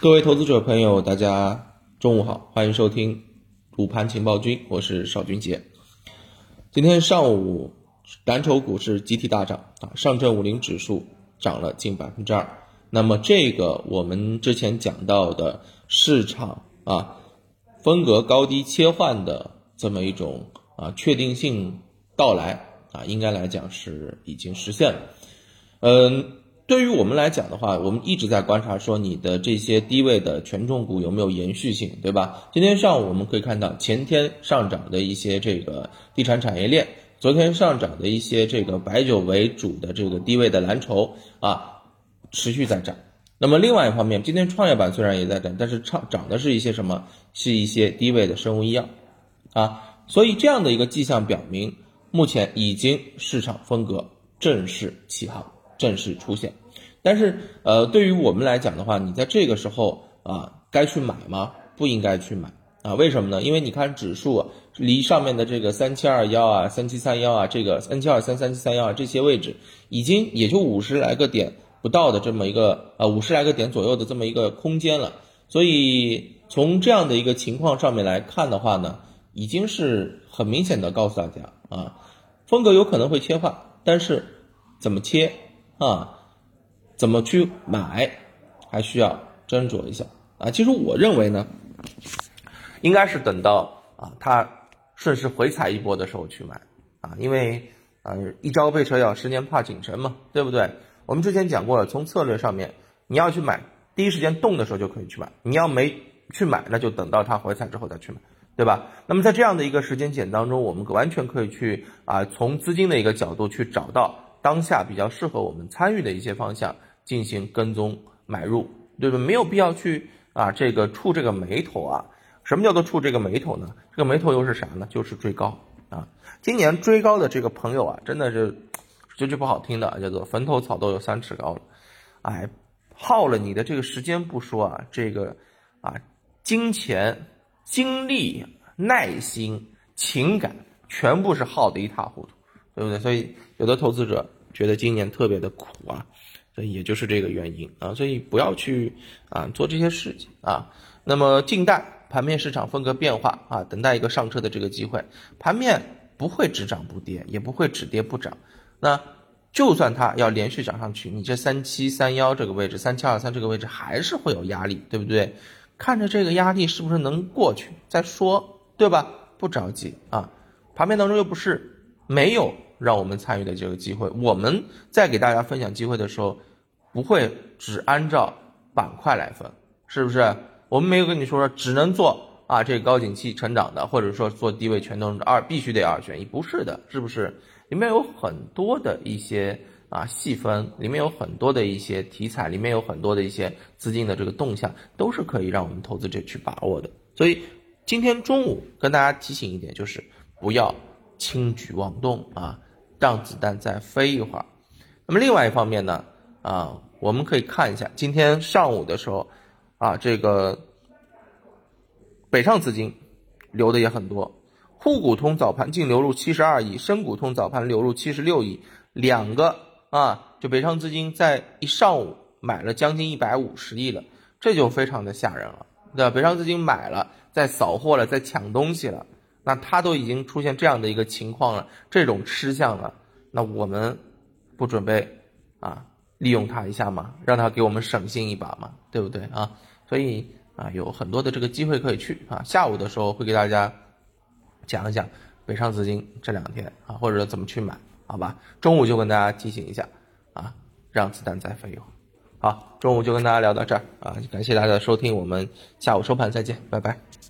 各位投资者朋友，大家中午好，欢迎收听午盘情报君，我是邵军杰。今天上午蓝筹股是集体大涨啊，上证五零指数涨了近百分之二。那么这个我们之前讲到的市场啊风格高低切换的这么一种啊确定性到来啊，应该来讲是已经实现了。嗯。对于我们来讲的话，我们一直在观察，说你的这些低位的权重股有没有延续性，对吧？今天上午我们可以看到，前天上涨的一些这个地产产业链，昨天上涨的一些这个白酒为主的这个低位的蓝筹啊，持续在涨。那么另外一方面，今天创业板虽然也在涨，但是涨涨的是一些什么？是一些低位的生物医药啊。所以这样的一个迹象表明，目前已经市场风格正式起航。正式出现，但是呃，对于我们来讲的话，你在这个时候啊，该去买吗？不应该去买啊？为什么呢？因为你看指数离上面的这个三七二幺啊、三七三幺啊、这个三七二三、三七三幺啊这些位置，已经也就五十来个点不到的这么一个啊五十来个点左右的这么一个空间了。所以从这样的一个情况上面来看的话呢，已经是很明显的告诉大家啊，风格有可能会切换，但是怎么切？啊，怎么去买，还需要斟酌一下啊。其实我认为呢，应该是等到啊它顺势回踩一波的时候去买啊，因为啊一朝被蛇咬，十年怕井绳嘛，对不对？我们之前讲过了，从策略上面，你要去买，第一时间动的时候就可以去买；你要没去买，那就等到它回踩之后再去买，对吧？那么在这样的一个时间点当中，我们完全可以去啊从资金的一个角度去找到。当下比较适合我们参与的一些方向进行跟踪买入，对不对？没有必要去啊，这个触这个眉头啊。什么叫做触这个眉头呢？这个眉头又是啥呢？就是追高啊。今年追高的这个朋友啊，真的是说句不好听的，叫做坟头草都有三尺高了。哎，耗了你的这个时间不说啊，这个啊，金钱、精力、耐心、情感，全部是耗得一塌糊涂。对不对？所以有的投资者觉得今年特别的苦啊，所以也就是这个原因啊。所以不要去啊做这些事情啊。那么静待盘面市场风格变化啊，等待一个上车的这个机会。盘面不会只涨不跌，也不会只跌不涨。那就算它要连续涨上去，你这三七三幺这个位置，三七二三这个位置还是会有压力，对不对？看着这个压力是不是能过去再说，对吧？不着急啊。盘面当中又不是。没有让我们参与的这个机会，我们在给大家分享机会的时候，不会只按照板块来分，是不是？我们没有跟你说说只能做啊这个高景气成长的，或者说做低位权重二必须得二选一，不是的，是不是？里面有很多的一些啊细分，里面有很多的一些题材，里面有很多的一些资金的这个动向，都是可以让我们投资者去把握的。所以今天中午跟大家提醒一点，就是不要。轻举妄动啊，让子弹再飞一会儿。那么另外一方面呢，啊，我们可以看一下今天上午的时候，啊，这个北上资金流的也很多，沪股通早盘净流入七十二亿，深股通早盘流入七十六亿，两个啊，就北上资金在一上午买了将近一百五十亿了，这就非常的吓人了，对吧？北上资金买了，在扫货了，在抢东西了。那它都已经出现这样的一个情况了，这种吃相了，那我们不准备啊利用它一下吗？让它给我们省心一把嘛，对不对啊？所以啊有很多的这个机会可以去啊。下午的时候会给大家讲一讲北上资金这两天啊，或者怎么去买，好吧？中午就跟大家提醒一下啊，让子弹再飞一会儿。好，中午就跟大家聊到这儿啊，感谢大家的收听，我们下午收盘再见，拜拜。